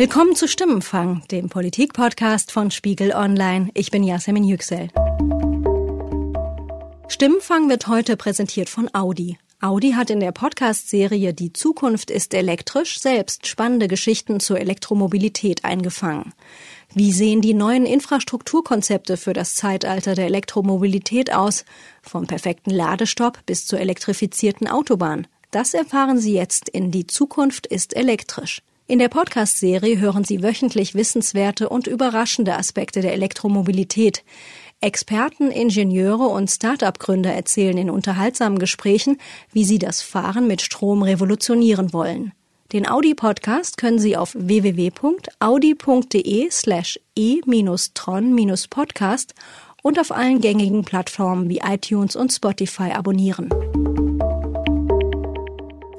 Willkommen zu Stimmenfang, dem Politik-Podcast von Spiegel Online. Ich bin Yasemin Yüksel. Stimmenfang wird heute präsentiert von Audi. Audi hat in der Podcast-Serie Die Zukunft ist elektrisch selbst spannende Geschichten zur Elektromobilität eingefangen. Wie sehen die neuen Infrastrukturkonzepte für das Zeitalter der Elektromobilität aus? Vom perfekten Ladestopp bis zur elektrifizierten Autobahn. Das erfahren Sie jetzt in Die Zukunft ist elektrisch. In der Podcast-Serie hören Sie wöchentlich wissenswerte und überraschende Aspekte der Elektromobilität. Experten, Ingenieure und Start-up-Gründer erzählen in unterhaltsamen Gesprächen, wie sie das Fahren mit Strom revolutionieren wollen. Den Audi-Podcast können Sie auf www.audi.de slash e-tron-podcast und auf allen gängigen Plattformen wie iTunes und Spotify abonnieren.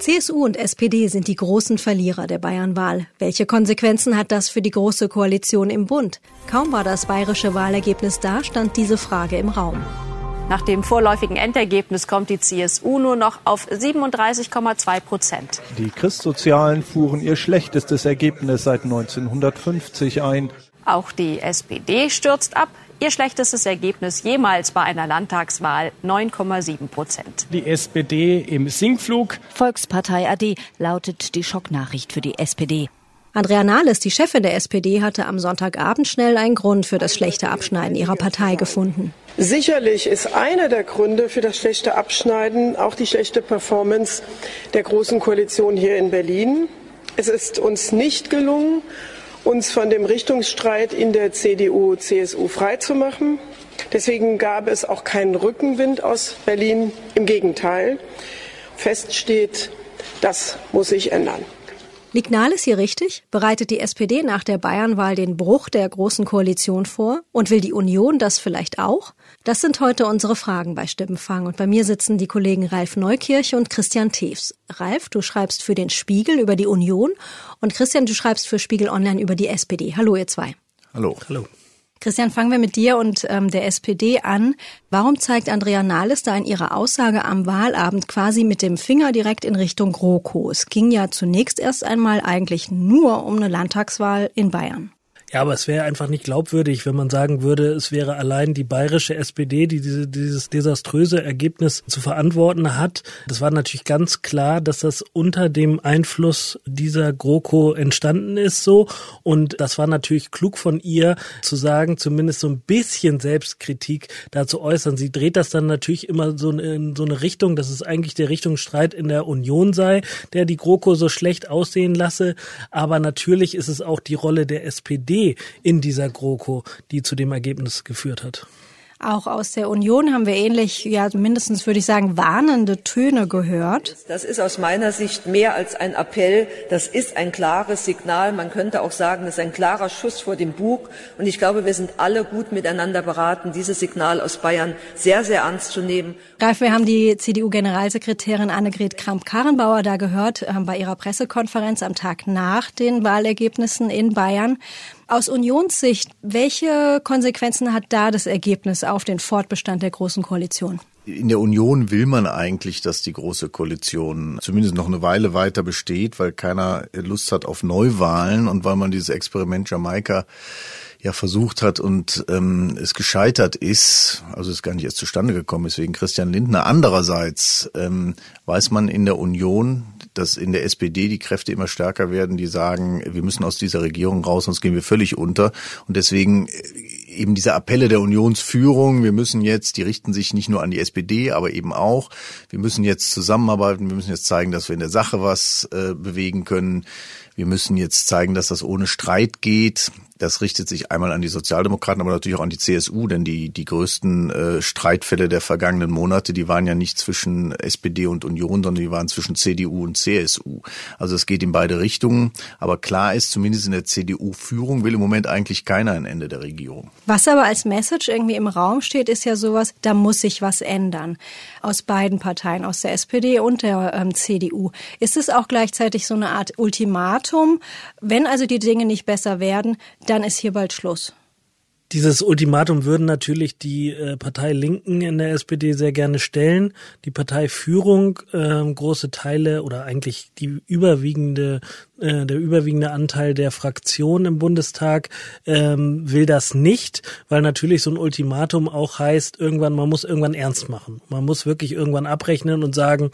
CSU und SPD sind die großen Verlierer der Bayernwahl. Welche Konsequenzen hat das für die Große Koalition im Bund? Kaum war das bayerische Wahlergebnis da, stand diese Frage im Raum. Nach dem vorläufigen Endergebnis kommt die CSU nur noch auf 37,2 Prozent. Die Christsozialen fuhren ihr schlechtestes Ergebnis seit 1950 ein. Auch die SPD stürzt ab. Ihr schlechtestes Ergebnis jemals bei einer Landtagswahl 9,7 Prozent. Die SPD im Sinkflug. Volkspartei AD lautet die Schocknachricht für die SPD. Andrea Nahles, die Chefin der SPD, hatte am Sonntagabend schnell einen Grund für das schlechte Abschneiden ihrer Partei gefunden. Sicherlich ist einer der Gründe für das schlechte Abschneiden auch die schlechte Performance der Großen Koalition hier in Berlin. Es ist uns nicht gelungen, uns von dem Richtungsstreit in der CDU-CSU freizumachen. Deswegen gab es auch keinen Rückenwind aus Berlin. Im Gegenteil. Fest steht, das muss sich ändern. Liegt Nahles hier richtig? Bereitet die SPD nach der Bayernwahl den Bruch der Großen Koalition vor? Und will die Union das vielleicht auch? Das sind heute unsere Fragen bei Stimmenfang. Und bei mir sitzen die Kollegen Ralf Neukirch und Christian Tews. Ralf, du schreibst für den Spiegel über die Union und Christian, du schreibst für Spiegel Online über die SPD. Hallo, ihr zwei. Hallo. Hallo. Christian, fangen wir mit dir und ähm, der SPD an. Warum zeigt Andrea Nahles da in ihrer Aussage am Wahlabend quasi mit dem Finger direkt in Richtung GroKo? Es ging ja zunächst erst einmal eigentlich nur um eine Landtagswahl in Bayern. Ja, aber es wäre einfach nicht glaubwürdig, wenn man sagen würde, es wäre allein die bayerische SPD, die diese, dieses desaströse Ergebnis zu verantworten hat. Das war natürlich ganz klar, dass das unter dem Einfluss dieser GroKo entstanden ist so. Und das war natürlich klug von ihr zu sagen, zumindest so ein bisschen Selbstkritik dazu äußern. Sie dreht das dann natürlich immer so in so eine Richtung, dass es eigentlich der Richtungsstreit in der Union sei, der die GroKo so schlecht aussehen lasse. Aber natürlich ist es auch die Rolle der SPD, in dieser GroKo, die zu dem Ergebnis geführt hat. Auch aus der Union haben wir ähnlich, ja mindestens würde ich sagen, warnende Töne gehört. Das ist aus meiner Sicht mehr als ein Appell. Das ist ein klares Signal. Man könnte auch sagen, das ist ein klarer Schuss vor dem Bug. Und ich glaube, wir sind alle gut miteinander beraten, dieses Signal aus Bayern sehr, sehr ernst zu nehmen. Ralf, wir haben die CDU-Generalsekretärin Annegret Kramp-Karrenbauer da gehört äh, bei ihrer Pressekonferenz am Tag nach den Wahlergebnissen in Bayern. Aus Unionssicht, welche Konsequenzen hat da das Ergebnis auf den Fortbestand der Großen Koalition? In der Union will man eigentlich, dass die Große Koalition zumindest noch eine Weile weiter besteht, weil keiner Lust hat auf Neuwahlen und weil man dieses Experiment Jamaika ja versucht hat und ähm, es gescheitert ist, also es gar nicht erst zustande gekommen ist wegen Christian Lindner. Andererseits ähm, weiß man in der Union, dass in der SPD die Kräfte immer stärker werden, die sagen, wir müssen aus dieser Regierung raus, sonst gehen wir völlig unter. Und deswegen äh, eben diese Appelle der Unionsführung, wir müssen jetzt, die richten sich nicht nur an die SPD, aber eben auch, wir müssen jetzt zusammenarbeiten, wir müssen jetzt zeigen, dass wir in der Sache was äh, bewegen können. Wir müssen jetzt zeigen, dass das ohne Streit geht. Das richtet sich einmal an die Sozialdemokraten, aber natürlich auch an die CSU, denn die, die größten äh, Streitfälle der vergangenen Monate, die waren ja nicht zwischen SPD und Union, sondern die waren zwischen CDU und CSU. Also es geht in beide Richtungen. Aber klar ist, zumindest in der CDU-Führung will im Moment eigentlich keiner ein Ende der Regierung. Was aber als Message irgendwie im Raum steht, ist ja sowas, da muss sich was ändern. Aus beiden Parteien, aus der SPD und der ähm, CDU. Ist es auch gleichzeitig so eine Art Ultimatum? Wenn also die Dinge nicht besser werden, dann ist hier bald Schluss. Dieses Ultimatum würden natürlich die äh, Partei Linken in der SPD sehr gerne stellen. Die Parteiführung, äh, große Teile oder eigentlich die überwiegende äh, der überwiegende Anteil der Fraktionen im Bundestag ähm, will das nicht, weil natürlich so ein Ultimatum auch heißt, irgendwann, man muss irgendwann ernst machen. Man muss wirklich irgendwann abrechnen und sagen,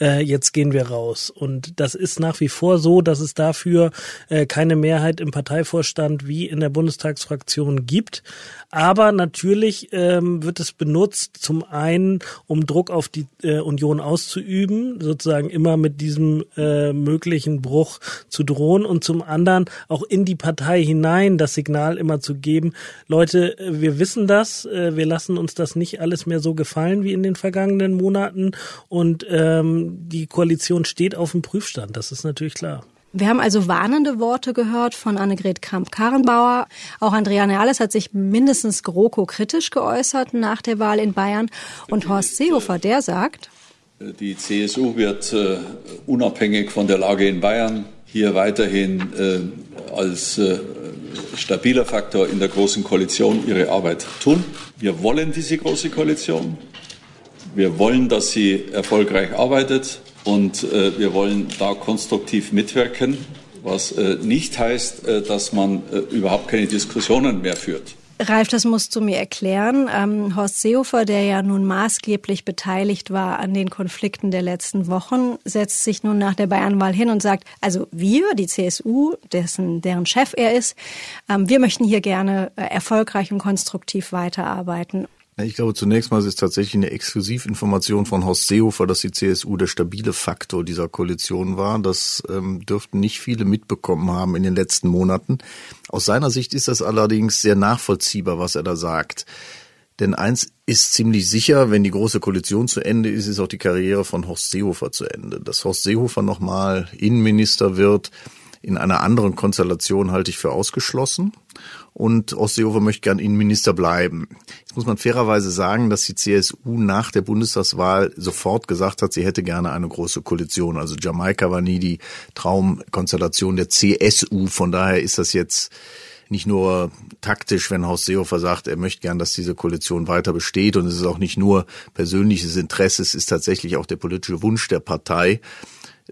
äh, jetzt gehen wir raus. Und das ist nach wie vor so, dass es dafür äh, keine Mehrheit im Parteivorstand wie in der Bundestagsfraktion gibt. Aber natürlich ähm, wird es benutzt, zum einen, um Druck auf die äh, Union auszuüben, sozusagen immer mit diesem äh, möglichen Bruch zu drohen und zum anderen auch in die Partei hinein das Signal immer zu geben, Leute, äh, wir wissen das, äh, wir lassen uns das nicht alles mehr so gefallen wie in den vergangenen Monaten und ähm, die Koalition steht auf dem Prüfstand, das ist natürlich klar. Wir haben also warnende Worte gehört von Annegret Kramp-Karrenbauer. Auch Andrea Neales hat sich mindestens GroKo kritisch geäußert nach der Wahl in Bayern. Und Horst Seehofer, der sagt, die CSU wird äh, unabhängig von der Lage in Bayern hier weiterhin äh, als äh, stabiler Faktor in der Großen Koalition ihre Arbeit tun. Wir wollen diese Große Koalition. Wir wollen, dass sie erfolgreich arbeitet. Und äh, wir wollen da konstruktiv mitwirken, was nicht heißt, dass man überhaupt keine Diskussionen mehr führt. Ralf, das musst du mir erklären. Ähm, Horst Seehofer, der ja nun maßgeblich beteiligt war an den Konflikten der letzten Wochen, setzt sich nun nach der Bayernwahl hin und sagt, also wir, die CSU, dessen, deren Chef er ist, ähm, wir möchten hier gerne äh, erfolgreich und konstruktiv weiterarbeiten. Ich glaube, zunächst mal ist es tatsächlich eine Exklusivinformation von Horst Seehofer, dass die CSU der stabile Faktor dieser Koalition war. Das ähm, dürften nicht viele mitbekommen haben in den letzten Monaten. Aus seiner Sicht ist das allerdings sehr nachvollziehbar, was er da sagt. Denn eins ist ziemlich sicher, wenn die große Koalition zu Ende ist, ist auch die Karriere von Horst Seehofer zu Ende. Dass Horst Seehofer nochmal Innenminister wird, in einer anderen Konstellation halte ich für ausgeschlossen und Horst Seehofer möchte gern Innenminister bleiben. Jetzt muss man fairerweise sagen, dass die CSU nach der Bundestagswahl sofort gesagt hat, sie hätte gerne eine große Koalition. Also Jamaika war nie die Traumkonstellation der CSU. Von daher ist das jetzt nicht nur taktisch, wenn Horst Seehofer sagt, er möchte gern, dass diese Koalition weiter besteht. Und es ist auch nicht nur persönliches Interesse, es ist tatsächlich auch der politische Wunsch der Partei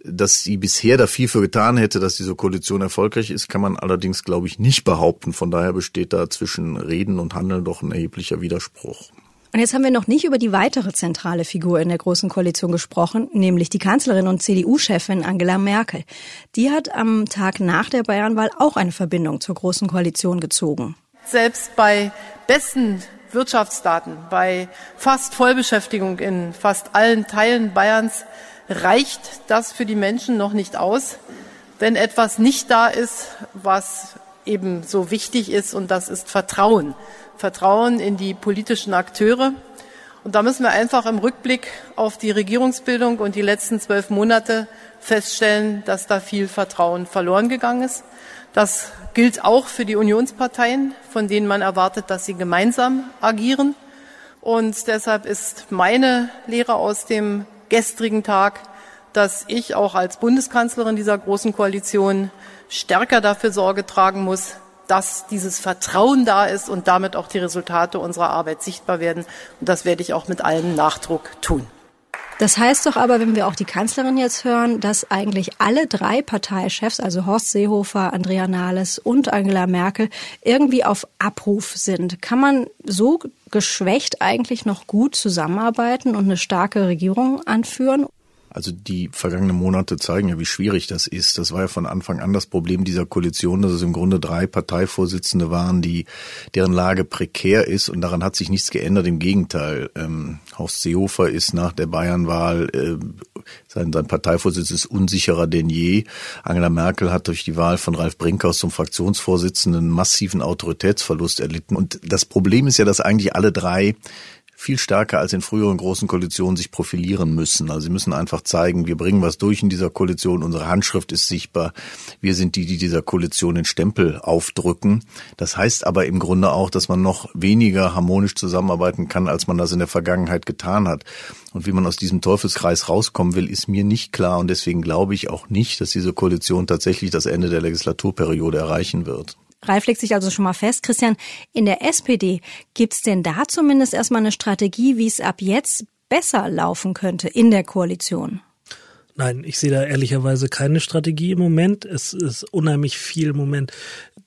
dass sie bisher da viel für getan hätte, dass diese Koalition erfolgreich ist, kann man allerdings, glaube ich, nicht behaupten. Von daher besteht da zwischen Reden und Handeln doch ein erheblicher Widerspruch. Und jetzt haben wir noch nicht über die weitere zentrale Figur in der Großen Koalition gesprochen, nämlich die Kanzlerin und CDU-Chefin Angela Merkel. Die hat am Tag nach der Bayernwahl auch eine Verbindung zur Großen Koalition gezogen. Selbst bei besten Wirtschaftsdaten, bei fast Vollbeschäftigung in fast allen Teilen Bayerns reicht das für die Menschen noch nicht aus, wenn etwas nicht da ist, was eben so wichtig ist, und das ist Vertrauen. Vertrauen in die politischen Akteure. Und da müssen wir einfach im Rückblick auf die Regierungsbildung und die letzten zwölf Monate feststellen, dass da viel Vertrauen verloren gegangen ist. Das gilt auch für die Unionsparteien, von denen man erwartet, dass sie gemeinsam agieren. Und deshalb ist meine Lehre aus dem gestrigen Tag, dass ich auch als Bundeskanzlerin dieser großen Koalition stärker dafür Sorge tragen muss, dass dieses Vertrauen da ist und damit auch die Resultate unserer Arbeit sichtbar werden. Und das werde ich auch mit allem Nachdruck tun. Das heißt doch aber, wenn wir auch die Kanzlerin jetzt hören, dass eigentlich alle drei Parteichefs, also Horst Seehofer, Andrea Nahles und Angela Merkel, irgendwie auf Abruf sind. Kann man so geschwächt eigentlich noch gut zusammenarbeiten und eine starke Regierung anführen? Also die vergangenen Monate zeigen ja, wie schwierig das ist. Das war ja von Anfang an das Problem dieser Koalition, dass es im Grunde drei Parteivorsitzende waren, die deren Lage prekär ist und daran hat sich nichts geändert. Im Gegenteil, ähm, Horst Seehofer ist nach der Bayernwahl äh, sein, sein Parteivorsitz ist unsicherer denn je. Angela Merkel hat durch die Wahl von Ralf Brinkhaus zum Fraktionsvorsitzenden massiven Autoritätsverlust erlitten. Und das Problem ist ja, dass eigentlich alle drei viel stärker als in früheren großen Koalitionen sich profilieren müssen. Also sie müssen einfach zeigen, wir bringen was durch in dieser Koalition, unsere Handschrift ist sichtbar, wir sind die, die dieser Koalition den Stempel aufdrücken. Das heißt aber im Grunde auch, dass man noch weniger harmonisch zusammenarbeiten kann, als man das in der Vergangenheit getan hat. Und wie man aus diesem Teufelskreis rauskommen will, ist mir nicht klar und deswegen glaube ich auch nicht, dass diese Koalition tatsächlich das Ende der Legislaturperiode erreichen wird. Ralf legt sich also schon mal fest. Christian, in der SPD gibt's denn da zumindest erstmal eine Strategie, wie es ab jetzt besser laufen könnte in der Koalition? Nein, ich sehe da ehrlicherweise keine Strategie im Moment. Es ist unheimlich viel im Moment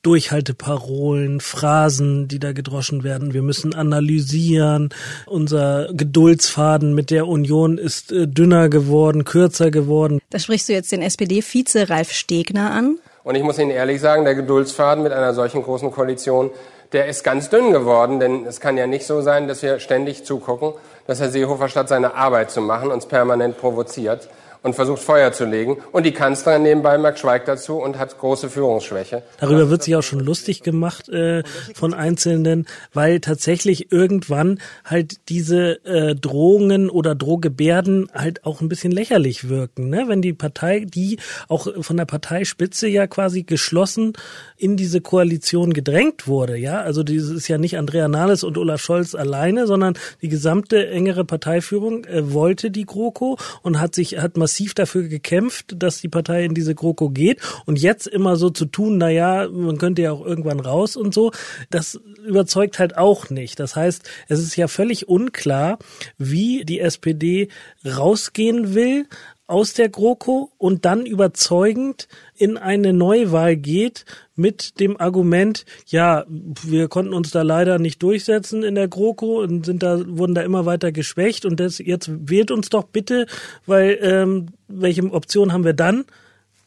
Durchhalteparolen, Phrasen, die da gedroschen werden. Wir müssen analysieren. Unser Geduldsfaden mit der Union ist äh, dünner geworden, kürzer geworden. Da sprichst du jetzt den SPD-Vize Ralf Stegner an. Und ich muss Ihnen ehrlich sagen, der Geduldsfaden mit einer solchen großen Koalition, der ist ganz dünn geworden, denn es kann ja nicht so sein, dass wir ständig zugucken, dass Herr Seehofer statt seine Arbeit zu machen uns permanent provoziert und versucht Feuer zu legen. Und die Kanzlerin nebenbei merkt schweigt dazu und hat große Führungsschwäche. Darüber wird sich auch schon lustig gemacht äh, von Einzelnen, weil tatsächlich irgendwann halt diese äh, Drohungen oder Drohgebärden halt auch ein bisschen lächerlich wirken. Ne? Wenn die Partei, die auch von der Parteispitze ja quasi geschlossen in diese Koalition gedrängt wurde, ja, also dieses ist ja nicht Andrea Nahles und Olaf Scholz alleine, sondern die gesamte engere Parteiführung äh, wollte die GroKo und hat sich hat massiv massiv dafür gekämpft, dass die Partei in diese GroKo geht und jetzt immer so zu tun, na man könnte ja auch irgendwann raus und so, das überzeugt halt auch nicht. Das heißt, es ist ja völlig unklar, wie die SPD rausgehen will aus der GroKo und dann überzeugend in eine Neuwahl geht mit dem Argument, ja, wir konnten uns da leider nicht durchsetzen in der GroKo und sind da, wurden da immer weiter geschwächt und das, jetzt wählt uns doch bitte, weil ähm, welche Option haben wir dann?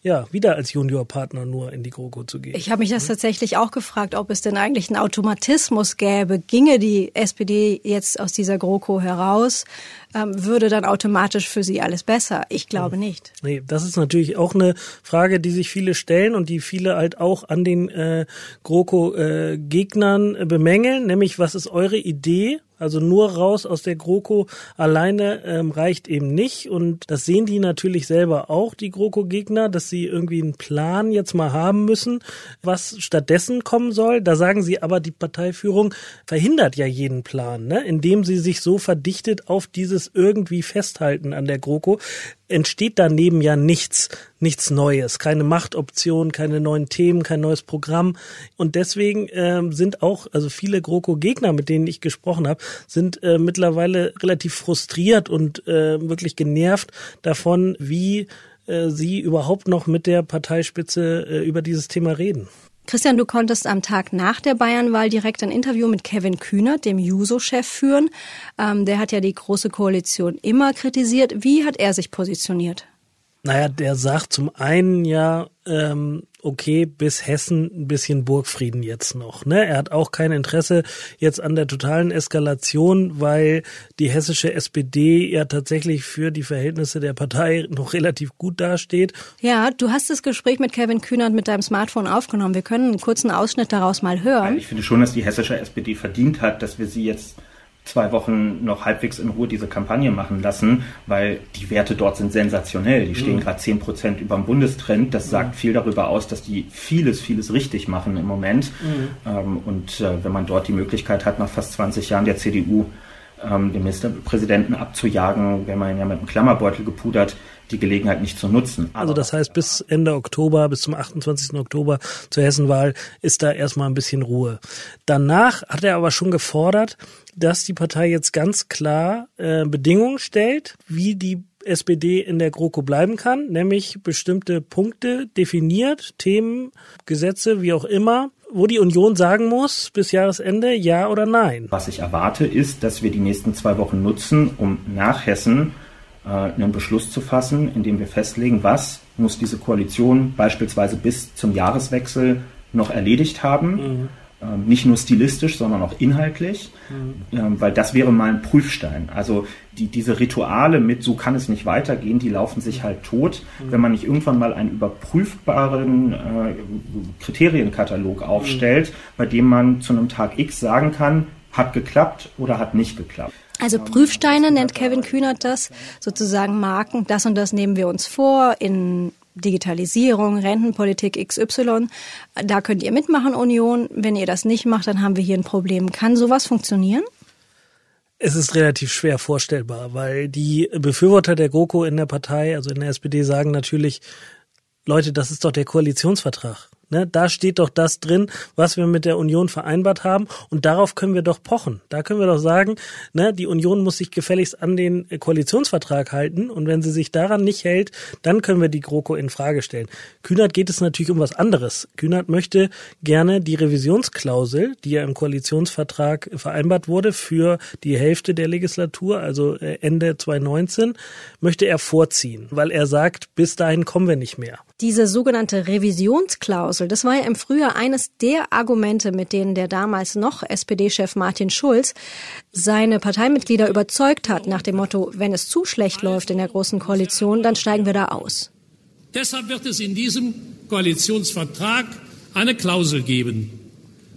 Ja, wieder als Juniorpartner nur in die GroKo zu gehen. Ich habe mich das tatsächlich auch gefragt, ob es denn eigentlich einen Automatismus gäbe. Ginge die SPD jetzt aus dieser GroKo heraus, ähm, würde dann automatisch für sie alles besser? Ich glaube nicht. Nee, das ist natürlich auch eine Frage, die sich viele stellen und die viele halt auch an den äh, GroKo-Gegnern äh, bemängeln, nämlich was ist eure Idee? Also nur raus aus der GroKo alleine ähm, reicht eben nicht. Und das sehen die natürlich selber auch, die GroKo-Gegner, dass sie irgendwie einen Plan jetzt mal haben müssen, was stattdessen kommen soll. Da sagen sie aber, die Parteiführung verhindert ja jeden Plan, ne? indem sie sich so verdichtet auf dieses irgendwie Festhalten an der GroKo entsteht daneben ja nichts, nichts Neues, keine Machtoption, keine neuen Themen, kein neues Programm. Und deswegen ähm, sind auch, also viele GroKo-Gegner, mit denen ich gesprochen habe, sind äh, mittlerweile relativ frustriert und äh, wirklich genervt davon, wie äh, sie überhaupt noch mit der Parteispitze äh, über dieses Thema reden. Christian, du konntest am Tag nach der Bayernwahl direkt ein Interview mit Kevin Kühnert, dem Juso-Chef, führen. Ähm, der hat ja die Große Koalition immer kritisiert. Wie hat er sich positioniert? Naja, der sagt zum einen ja, ähm, okay, bis Hessen ein bisschen Burgfrieden jetzt noch. Ne? Er hat auch kein Interesse jetzt an der totalen Eskalation, weil die hessische SPD ja tatsächlich für die Verhältnisse der Partei noch relativ gut dasteht. Ja, du hast das Gespräch mit Kevin Kühnert mit deinem Smartphone aufgenommen. Wir können einen kurzen Ausschnitt daraus mal hören. Ich finde schon, dass die hessische SPD verdient hat, dass wir sie jetzt zwei Wochen noch halbwegs in Ruhe diese Kampagne machen lassen, weil die Werte dort sind sensationell. Die stehen mhm. gerade zehn Prozent über dem Bundestrend. Das sagt mhm. viel darüber aus, dass die vieles, vieles richtig machen im Moment. Mhm. Ähm, und äh, wenn man dort die Möglichkeit hat, nach fast 20 Jahren der CDU ähm, den Ministerpräsidenten abzujagen, wenn man ihn ja mit einem Klammerbeutel gepudert, die Gelegenheit nicht zu nutzen. Aber also das heißt, bis Ende Oktober, bis zum 28. Oktober zur Hessenwahl ist da erstmal ein bisschen Ruhe. Danach hat er aber schon gefordert, dass die Partei jetzt ganz klar äh, Bedingungen stellt, wie die SPD in der GroKo bleiben kann, nämlich bestimmte Punkte definiert, Themen, Gesetze, wie auch immer, wo die Union sagen muss, bis Jahresende ja oder nein. Was ich erwarte, ist, dass wir die nächsten zwei Wochen nutzen, um nach Hessen äh, einen Beschluss zu fassen, in dem wir festlegen, was muss diese Koalition beispielsweise bis zum Jahreswechsel noch erledigt haben. Mhm. Ähm, nicht nur stilistisch, sondern auch inhaltlich, mhm. Ähm, weil das wäre mal ein Prüfstein. Also die, diese Rituale mit, so kann es nicht weitergehen, die laufen sich halt tot, mhm. wenn man nicht irgendwann mal einen überprüfbaren äh, Kriterienkatalog aufstellt, mhm. bei dem man zu einem Tag X sagen kann, hat geklappt oder hat nicht geklappt. Also Prüfsteine nennt Kevin Kühnert das, sozusagen Marken, das und das nehmen wir uns vor in Digitalisierung, Rentenpolitik XY. Da könnt ihr mitmachen, Union. Wenn ihr das nicht macht, dann haben wir hier ein Problem. Kann sowas funktionieren? Es ist relativ schwer vorstellbar, weil die Befürworter der GroKo in der Partei, also in der SPD, sagen natürlich, Leute, das ist doch der Koalitionsvertrag. Ne, da steht doch das drin, was wir mit der Union vereinbart haben. Und darauf können wir doch pochen. Da können wir doch sagen, ne, die Union muss sich gefälligst an den Koalitionsvertrag halten. Und wenn sie sich daran nicht hält, dann können wir die GroKo in Frage stellen. Kühnert geht es natürlich um was anderes. Kühnert möchte gerne die Revisionsklausel, die ja im Koalitionsvertrag vereinbart wurde für die Hälfte der Legislatur, also äh, Ende 2019, möchte er vorziehen, weil er sagt, bis dahin kommen wir nicht mehr. Diese sogenannte Revisionsklausel, das war ja im Frühjahr eines der Argumente, mit denen der damals noch SPD-Chef Martin Schulz seine Parteimitglieder überzeugt hat, nach dem Motto, wenn es zu schlecht läuft in der Großen Koalition, dann steigen wir da aus. Deshalb wird es in diesem Koalitionsvertrag eine Klausel geben.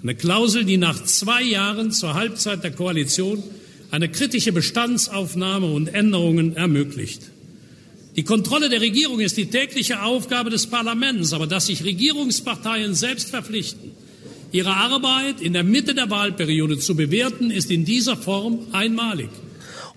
Eine Klausel, die nach zwei Jahren zur Halbzeit der Koalition eine kritische Bestandsaufnahme und Änderungen ermöglicht. Die Kontrolle der Regierung ist die tägliche Aufgabe des Parlaments, aber dass sich Regierungsparteien selbst verpflichten, ihre Arbeit in der Mitte der Wahlperiode zu bewerten, ist in dieser Form einmalig.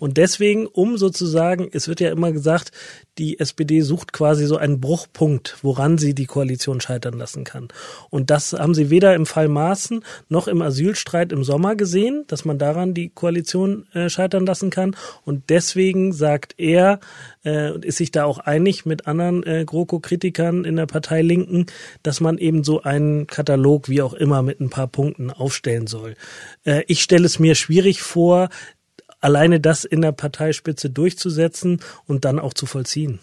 Und deswegen, um sozusagen, es wird ja immer gesagt, die SPD sucht quasi so einen Bruchpunkt, woran sie die Koalition scheitern lassen kann. Und das haben sie weder im Fall Maaßen noch im Asylstreit im Sommer gesehen, dass man daran die Koalition äh, scheitern lassen kann. Und deswegen sagt er äh, und ist sich da auch einig mit anderen äh, GroKo-Kritikern in der Partei Linken, dass man eben so einen Katalog, wie auch immer, mit ein paar Punkten aufstellen soll. Äh, ich stelle es mir schwierig vor, alleine das in der Parteispitze durchzusetzen und dann auch zu vollziehen.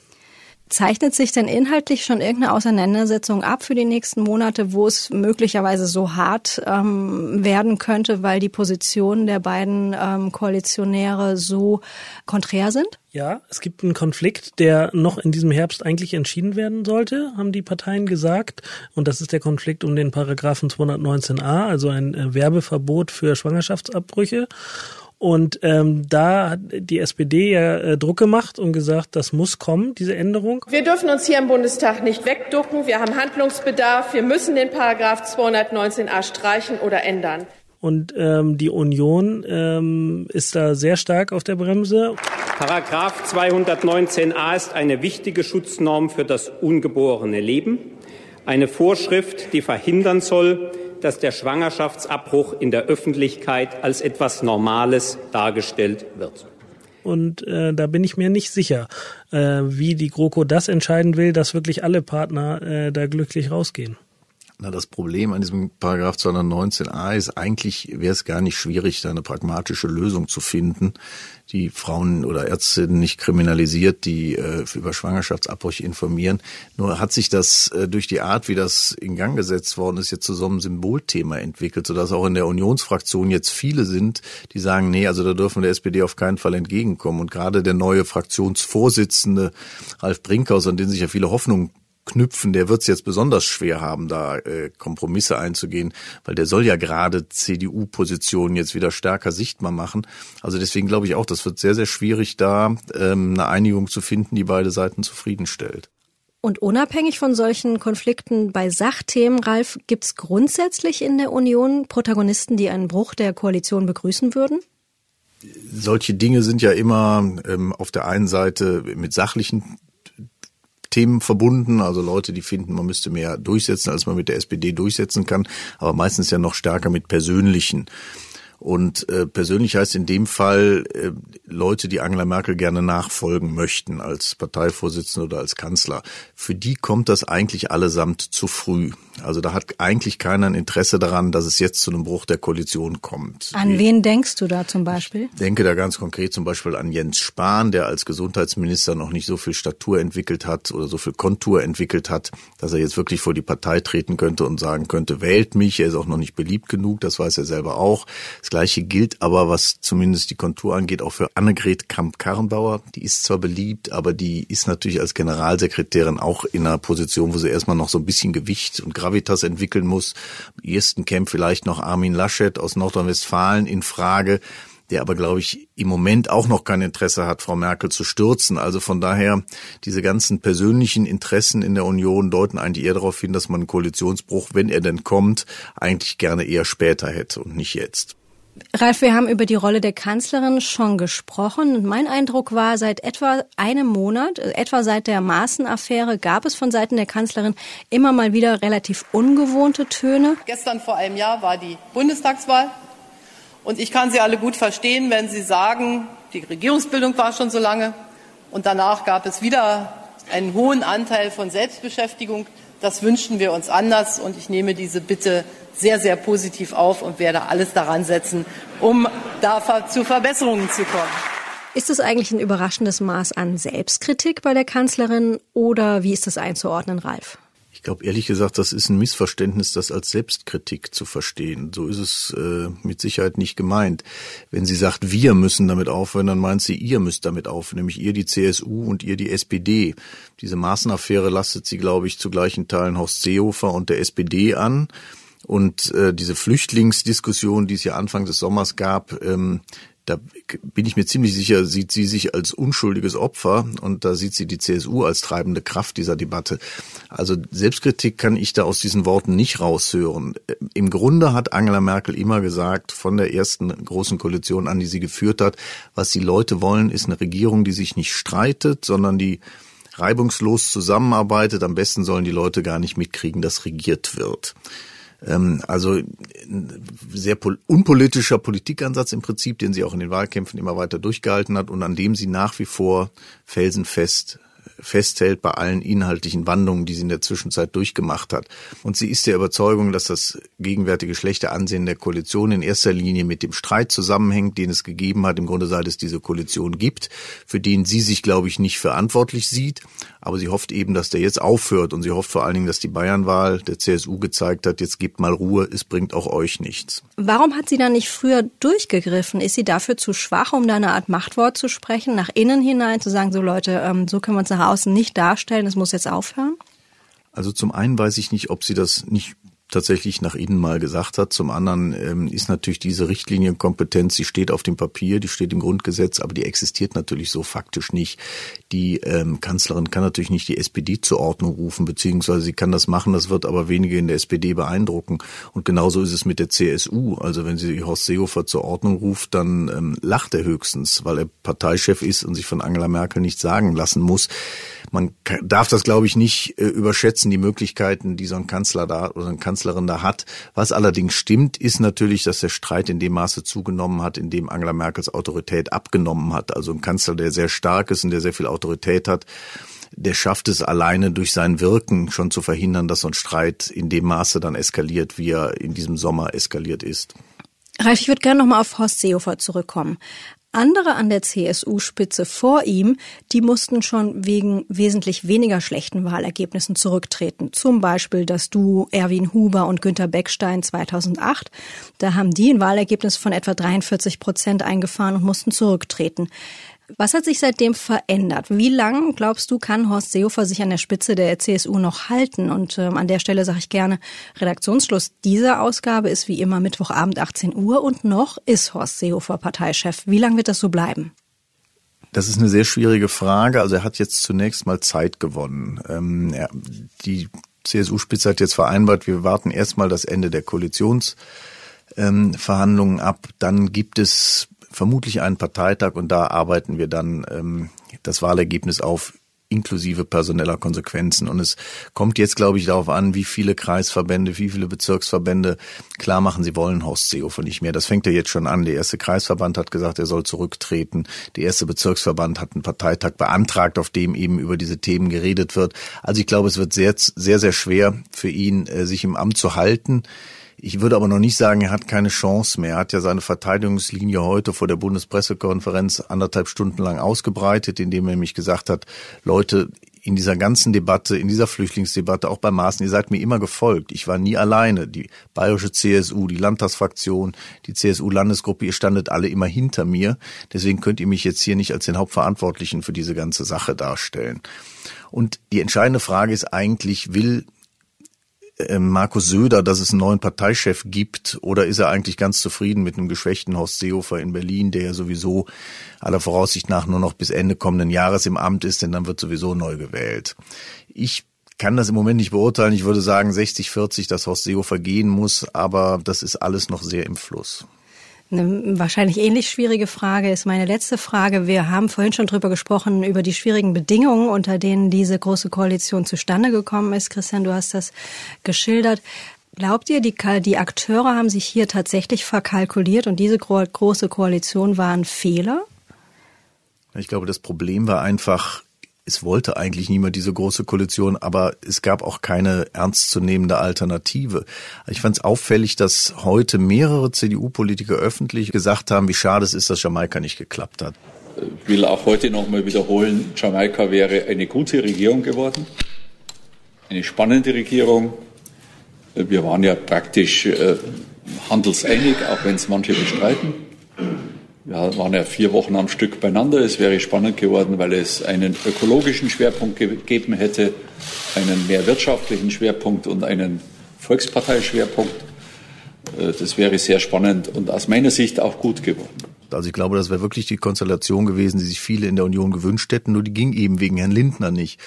Zeichnet sich denn inhaltlich schon irgendeine Auseinandersetzung ab für die nächsten Monate, wo es möglicherweise so hart ähm, werden könnte, weil die Positionen der beiden ähm, Koalitionäre so konträr sind? Ja, es gibt einen Konflikt, der noch in diesem Herbst eigentlich entschieden werden sollte, haben die Parteien gesagt. Und das ist der Konflikt um den Paragraphen 219a, also ein äh, Werbeverbot für Schwangerschaftsabbrüche. Und ähm, da hat die SPD ja äh, Druck gemacht und gesagt, das muss kommen, diese Änderung. Wir dürfen uns hier im Bundestag nicht wegducken. Wir haben Handlungsbedarf. Wir müssen den Paragraph 219a streichen oder ändern. Und ähm, die Union ähm, ist da sehr stark auf der Bremse. Paragraph 219a ist eine wichtige Schutznorm für das ungeborene Leben. Eine Vorschrift, die verhindern soll, dass der Schwangerschaftsabbruch in der Öffentlichkeit als etwas Normales dargestellt wird. Und äh, da bin ich mir nicht sicher, äh, wie die GroKo das entscheiden will, dass wirklich alle Partner äh, da glücklich rausgehen. Na, das Problem an diesem Paragraph 219a ist eigentlich, wäre es gar nicht schwierig, da eine pragmatische Lösung zu finden, die Frauen oder Ärztinnen nicht kriminalisiert, die äh, über Schwangerschaftsabbrüche informieren. Nur hat sich das äh, durch die Art, wie das in Gang gesetzt worden ist, jetzt zu so einem Symbolthema entwickelt, sodass auch in der Unionsfraktion jetzt viele sind, die sagen, nee, also da dürfen wir der SPD auf keinen Fall entgegenkommen. Und gerade der neue Fraktionsvorsitzende Ralf Brinkhaus, an den sich ja viele Hoffnungen knüpfen, der wird es jetzt besonders schwer haben, da äh, Kompromisse einzugehen, weil der soll ja gerade CDU-Positionen jetzt wieder stärker sichtbar machen. Also deswegen glaube ich auch, das wird sehr, sehr schwierig, da ähm, eine Einigung zu finden, die beide Seiten zufriedenstellt. Und unabhängig von solchen Konflikten bei Sachthemen, Ralf, gibt es grundsätzlich in der Union Protagonisten, die einen Bruch der Koalition begrüßen würden? Solche Dinge sind ja immer ähm, auf der einen Seite mit sachlichen Themen verbunden, also Leute, die finden, man müsste mehr durchsetzen, als man mit der SPD durchsetzen kann, aber meistens ja noch stärker mit persönlichen. Und äh, persönlich heißt in dem Fall äh, Leute, die Angela Merkel gerne nachfolgen möchten als Parteivorsitzende oder als Kanzler. Für die kommt das eigentlich allesamt zu früh. Also da hat eigentlich keiner ein Interesse daran, dass es jetzt zu einem Bruch der Koalition kommt. An wen denkst du da zum Beispiel? Ich denke da ganz konkret zum Beispiel an Jens Spahn, der als Gesundheitsminister noch nicht so viel Statur entwickelt hat oder so viel Kontur entwickelt hat, dass er jetzt wirklich vor die Partei treten könnte und sagen könnte, wählt mich. Er ist auch noch nicht beliebt genug, das weiß er selber auch. Das Gleiche gilt aber, was zumindest die Kontur angeht, auch für Annegret Kamp-Karrenbauer. Die ist zwar beliebt, aber die ist natürlich als Generalsekretärin auch in einer Position, wo sie erstmal noch so ein bisschen Gewicht und Gravitas entwickeln muss. Am ersten kämpft vielleicht noch Armin Laschet aus Nordrhein-Westfalen in Frage der aber, glaube ich, im Moment auch noch kein Interesse hat, Frau Merkel zu stürzen. Also von daher, diese ganzen persönlichen Interessen in der Union deuten eigentlich eher darauf hin, dass man einen Koalitionsbruch, wenn er denn kommt, eigentlich gerne eher später hätte und nicht jetzt. Ralf, wir haben über die Rolle der Kanzlerin schon gesprochen. Mein Eindruck war, seit etwa einem Monat, äh, etwa seit der Maßenaffäre, gab es von Seiten der Kanzlerin immer mal wieder relativ ungewohnte Töne. Gestern vor einem Jahr war die Bundestagswahl. Und ich kann Sie alle gut verstehen, wenn Sie sagen, die Regierungsbildung war schon so lange und danach gab es wieder einen hohen Anteil von Selbstbeschäftigung. Das wünschten wir uns anders und ich nehme diese Bitte sehr, sehr positiv auf und werde alles daran setzen, um da zu Verbesserungen zu kommen. Ist es eigentlich ein überraschendes Maß an Selbstkritik bei der Kanzlerin oder wie ist das einzuordnen, Ralf? Ich glaube ehrlich gesagt, das ist ein Missverständnis, das als Selbstkritik zu verstehen. So ist es äh, mit Sicherheit nicht gemeint. Wenn sie sagt, wir müssen damit aufhören, dann meint sie, ihr müsst damit aufhören, nämlich ihr die CSU und ihr die SPD. Diese Maßenaffäre lastet sie, glaube ich, zu gleichen Teilen Horst Seehofer und der SPD an. Und äh, diese Flüchtlingsdiskussion, die es ja Anfang des Sommers gab, ähm, da bin ich mir ziemlich sicher, sieht sie sich als unschuldiges Opfer und da sieht sie die CSU als treibende Kraft dieser Debatte. Also Selbstkritik kann ich da aus diesen Worten nicht raushören. Im Grunde hat Angela Merkel immer gesagt, von der ersten großen Koalition an, die sie geführt hat, was die Leute wollen, ist eine Regierung, die sich nicht streitet, sondern die reibungslos zusammenarbeitet. Am besten sollen die Leute gar nicht mitkriegen, dass regiert wird. Ähm, also sehr unpolitischer Politikansatz im Prinzip, den sie auch in den Wahlkämpfen immer weiter durchgehalten hat und an dem sie nach wie vor felsenfest festhält bei allen inhaltlichen Wandlungen, die sie in der Zwischenzeit durchgemacht hat. Und sie ist der Überzeugung, dass das gegenwärtige schlechte Ansehen der Koalition in erster Linie mit dem Streit zusammenhängt, den es gegeben hat, im Grunde seit es diese Koalition gibt, für den sie sich, glaube ich, nicht verantwortlich sieht. Aber sie hofft eben, dass der jetzt aufhört und sie hofft vor allen Dingen, dass die Bayernwahl der CSU gezeigt hat, jetzt gebt mal Ruhe, es bringt auch euch nichts. Warum hat sie dann nicht früher durchgegriffen? Ist sie dafür zu schwach, um da eine Art Machtwort zu sprechen, nach innen hinein zu sagen, so Leute, ähm, so können wir uns nach außen nicht darstellen, es muss jetzt aufhören? Also zum einen weiß ich nicht, ob sie das nicht tatsächlich nach innen mal gesagt hat. Zum anderen ähm, ist natürlich diese Richtlinienkompetenz, die steht auf dem Papier, die steht im Grundgesetz, aber die existiert natürlich so faktisch nicht. Die ähm, Kanzlerin kann natürlich nicht die SPD zur Ordnung rufen, beziehungsweise sie kann das machen, das wird aber wenige in der SPD beeindrucken. Und genauso ist es mit der CSU. Also wenn sie Horst Seehofer zur Ordnung ruft, dann ähm, lacht er höchstens, weil er Parteichef ist und sich von Angela Merkel nicht sagen lassen muss man darf das, glaube ich, nicht äh, überschätzen, die Möglichkeiten, die so ein Kanzler da oder eine Kanzlerin da hat. Was allerdings stimmt, ist natürlich, dass der Streit in dem Maße zugenommen hat, in dem Angela Merkels Autorität abgenommen hat. Also ein Kanzler, der sehr stark ist und der sehr viel Autorität hat, der schafft es alleine durch sein Wirken schon zu verhindern, dass so ein Streit in dem Maße dann eskaliert, wie er in diesem Sommer eskaliert ist. Ralf, ich würde gerne nochmal auf Horst Seehofer zurückkommen. Andere an der CSU-Spitze vor ihm, die mussten schon wegen wesentlich weniger schlechten Wahlergebnissen zurücktreten. Zum Beispiel das Duo Erwin Huber und Günter Beckstein 2008. Da haben die ein Wahlergebnis von etwa 43 Prozent eingefahren und mussten zurücktreten. Was hat sich seitdem verändert? Wie lang, glaubst du, kann Horst Seehofer sich an der Spitze der CSU noch halten? Und ähm, an der Stelle sage ich gerne, Redaktionsschluss dieser Ausgabe ist wie immer Mittwochabend 18 Uhr und noch ist Horst Seehofer Parteichef. Wie lang wird das so bleiben? Das ist eine sehr schwierige Frage. Also er hat jetzt zunächst mal Zeit gewonnen. Ähm, er, die CSU-Spitze hat jetzt vereinbart, wir warten erstmal das Ende der Koalitionsverhandlungen ähm, ab. Dann gibt es vermutlich einen Parteitag und da arbeiten wir dann ähm, das Wahlergebnis auf inklusive personeller Konsequenzen. Und es kommt jetzt, glaube ich, darauf an, wie viele Kreisverbände, wie viele Bezirksverbände klar machen, sie wollen Horst Seehofer nicht mehr. Das fängt ja jetzt schon an. Der erste Kreisverband hat gesagt, er soll zurücktreten. Der erste Bezirksverband hat einen Parteitag beantragt, auf dem eben über diese Themen geredet wird. Also ich glaube, es wird sehr, sehr, sehr schwer für ihn, äh, sich im Amt zu halten. Ich würde aber noch nicht sagen, er hat keine Chance mehr. Er hat ja seine Verteidigungslinie heute vor der Bundespressekonferenz anderthalb Stunden lang ausgebreitet, indem er nämlich gesagt hat, Leute, in dieser ganzen Debatte, in dieser Flüchtlingsdebatte, auch bei Maßen, ihr seid mir immer gefolgt. Ich war nie alleine. Die bayerische CSU, die Landtagsfraktion, die CSU-Landesgruppe, ihr standet alle immer hinter mir. Deswegen könnt ihr mich jetzt hier nicht als den Hauptverantwortlichen für diese ganze Sache darstellen. Und die entscheidende Frage ist eigentlich, will ähm, Markus Söder, dass es einen neuen Parteichef gibt, oder ist er eigentlich ganz zufrieden mit einem geschwächten Horst Seehofer in Berlin, der ja sowieso aller Voraussicht nach nur noch bis Ende kommenden Jahres im Amt ist, denn dann wird sowieso neu gewählt. Ich kann das im Moment nicht beurteilen. Ich würde sagen 60, 40, dass Horst Seehofer gehen muss, aber das ist alles noch sehr im Fluss. Eine wahrscheinlich ähnlich schwierige Frage ist meine letzte Frage. Wir haben vorhin schon drüber gesprochen, über die schwierigen Bedingungen, unter denen diese große Koalition zustande gekommen ist. Christian, du hast das geschildert. Glaubt ihr, die, die Akteure haben sich hier tatsächlich verkalkuliert und diese große Koalition war ein Fehler? Ich glaube, das Problem war einfach, es wollte eigentlich niemand diese große Koalition, aber es gab auch keine ernstzunehmende Alternative. Ich fand es auffällig, dass heute mehrere CDU-Politiker öffentlich gesagt haben, wie schade es ist, dass Jamaika nicht geklappt hat. Ich will auch heute nochmal wiederholen, Jamaika wäre eine gute Regierung geworden, eine spannende Regierung. Wir waren ja praktisch äh, handelseinig, auch wenn es manche bestreiten. Wir waren ja vier Wochen am Stück beieinander. Es wäre spannend geworden, weil es einen ökologischen Schwerpunkt gegeben hätte, einen mehr wirtschaftlichen Schwerpunkt und einen Volksparteischwerpunkt. Äh, das wäre sehr spannend und aus meiner Sicht auch gut geworden. Also ich glaube, das wäre wirklich die Konstellation gewesen, die sich viele in der Union gewünscht hätten, nur die ging eben wegen Herrn Lindner nicht.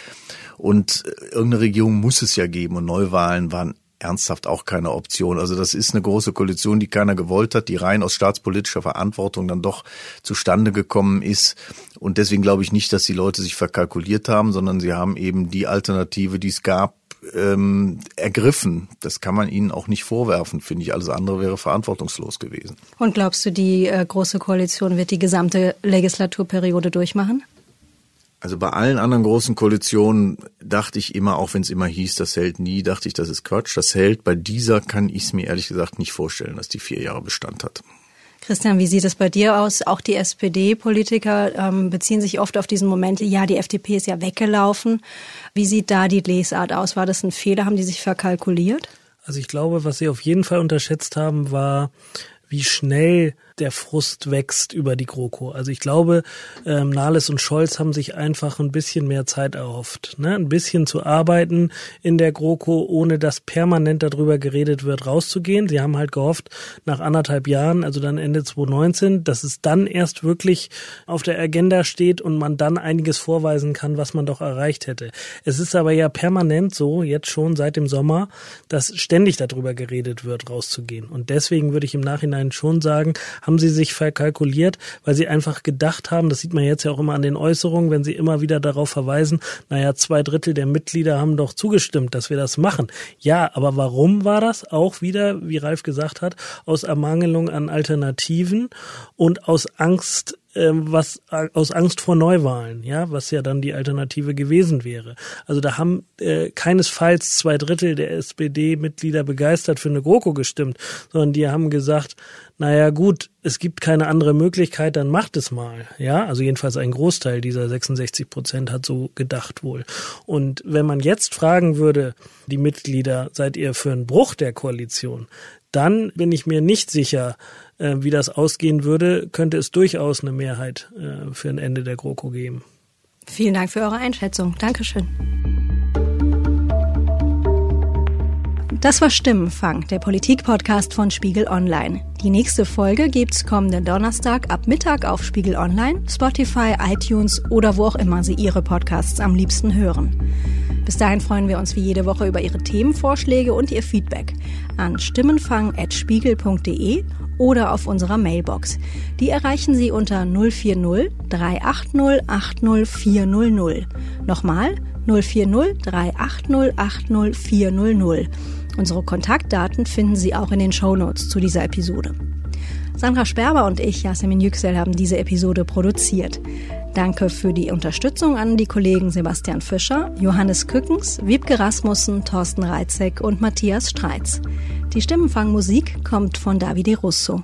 Und äh, irgendeine Regierung muss es ja geben und Neuwahlen waren ernsthaft auch keine Option. Also das ist eine große Koalition, die keiner gewollt hat, die rein aus staatspolitischer Verantwortung dann doch zustande gekommen ist. Und deswegen glaube ich nicht, dass die Leute sich verkalkuliert haben, sondern sie haben eben die Alternative, die es gab, ähm, ergriffen. Das kann man ihnen auch nicht vorwerfen, finde ich. Alles andere wäre verantwortungslos gewesen. Und glaubst du, die äh, Große Koalition wird die gesamte Legislaturperiode durchmachen? Also bei allen anderen großen Koalitionen dachte ich immer, auch wenn es immer hieß, das hält nie, dachte ich, das ist Quatsch. Das hält. Bei dieser kann ich es mir ehrlich gesagt nicht vorstellen, dass die vier Jahre Bestand hat. Christian, wie sieht es bei dir aus? Auch die SPD-Politiker ähm, beziehen sich oft auf diesen Moment, ja, die FDP ist ja weggelaufen. Wie sieht da die Lesart aus? War das ein Fehler? Haben die sich verkalkuliert? Also ich glaube, was sie auf jeden Fall unterschätzt haben, war, wie schnell der Frust wächst über die GroKo. Also ich glaube, ähm, Nahles und Scholz haben sich einfach ein bisschen mehr Zeit erhofft. Ne? Ein bisschen zu arbeiten in der GroKo, ohne dass permanent darüber geredet wird, rauszugehen. Sie haben halt gehofft, nach anderthalb Jahren, also dann Ende 2019, dass es dann erst wirklich auf der Agenda steht und man dann einiges vorweisen kann, was man doch erreicht hätte. Es ist aber ja permanent so, jetzt schon seit dem Sommer, dass ständig darüber geredet wird, rauszugehen. Und deswegen würde ich im Nachhinein schon sagen, haben sie sich verkalkuliert, weil sie einfach gedacht haben, das sieht man jetzt ja auch immer an den Äußerungen, wenn sie immer wieder darauf verweisen, naja, zwei Drittel der Mitglieder haben doch zugestimmt, dass wir das machen. Ja, aber warum war das? Auch wieder, wie Ralf gesagt hat, aus Ermangelung an Alternativen und aus Angst, was äh, aus Angst vor Neuwahlen, ja, was ja dann die Alternative gewesen wäre. Also da haben äh, keinesfalls zwei Drittel der SPD-Mitglieder begeistert für eine GroKo gestimmt, sondern die haben gesagt, naja gut, es gibt keine andere Möglichkeit, dann macht es mal. Ja, also jedenfalls ein Großteil dieser 66 Prozent hat so gedacht wohl. Und wenn man jetzt fragen würde, die Mitglieder, seid ihr für einen Bruch der Koalition, dann bin ich mir nicht sicher, äh, wie das ausgehen würde, könnte es durchaus eine Mehrheit äh, für ein Ende der GroKo geben. Vielen Dank für eure Einschätzung. Dankeschön. Das war Stimmenfang, der Politik-Podcast von Spiegel Online. Die nächste Folge gibt's kommenden Donnerstag ab Mittag auf Spiegel Online, Spotify, iTunes oder wo auch immer Sie Ihre Podcasts am liebsten hören. Bis dahin freuen wir uns wie jede Woche über Ihre Themenvorschläge und Ihr Feedback an stimmenfang.spiegel.de oder auf unserer Mailbox. Die erreichen Sie unter 040 380 80 400. Nochmal 040 380 80 400. Unsere Kontaktdaten finden Sie auch in den Shownotes zu dieser Episode. Sandra Sperber und ich, Yasemin Yüksel, haben diese Episode produziert. Danke für die Unterstützung an die Kollegen Sebastian Fischer, Johannes Kückens, Wiebke Rasmussen, Thorsten Reitzek und Matthias Streitz. Die Stimmenfangmusik kommt von Davide Russo.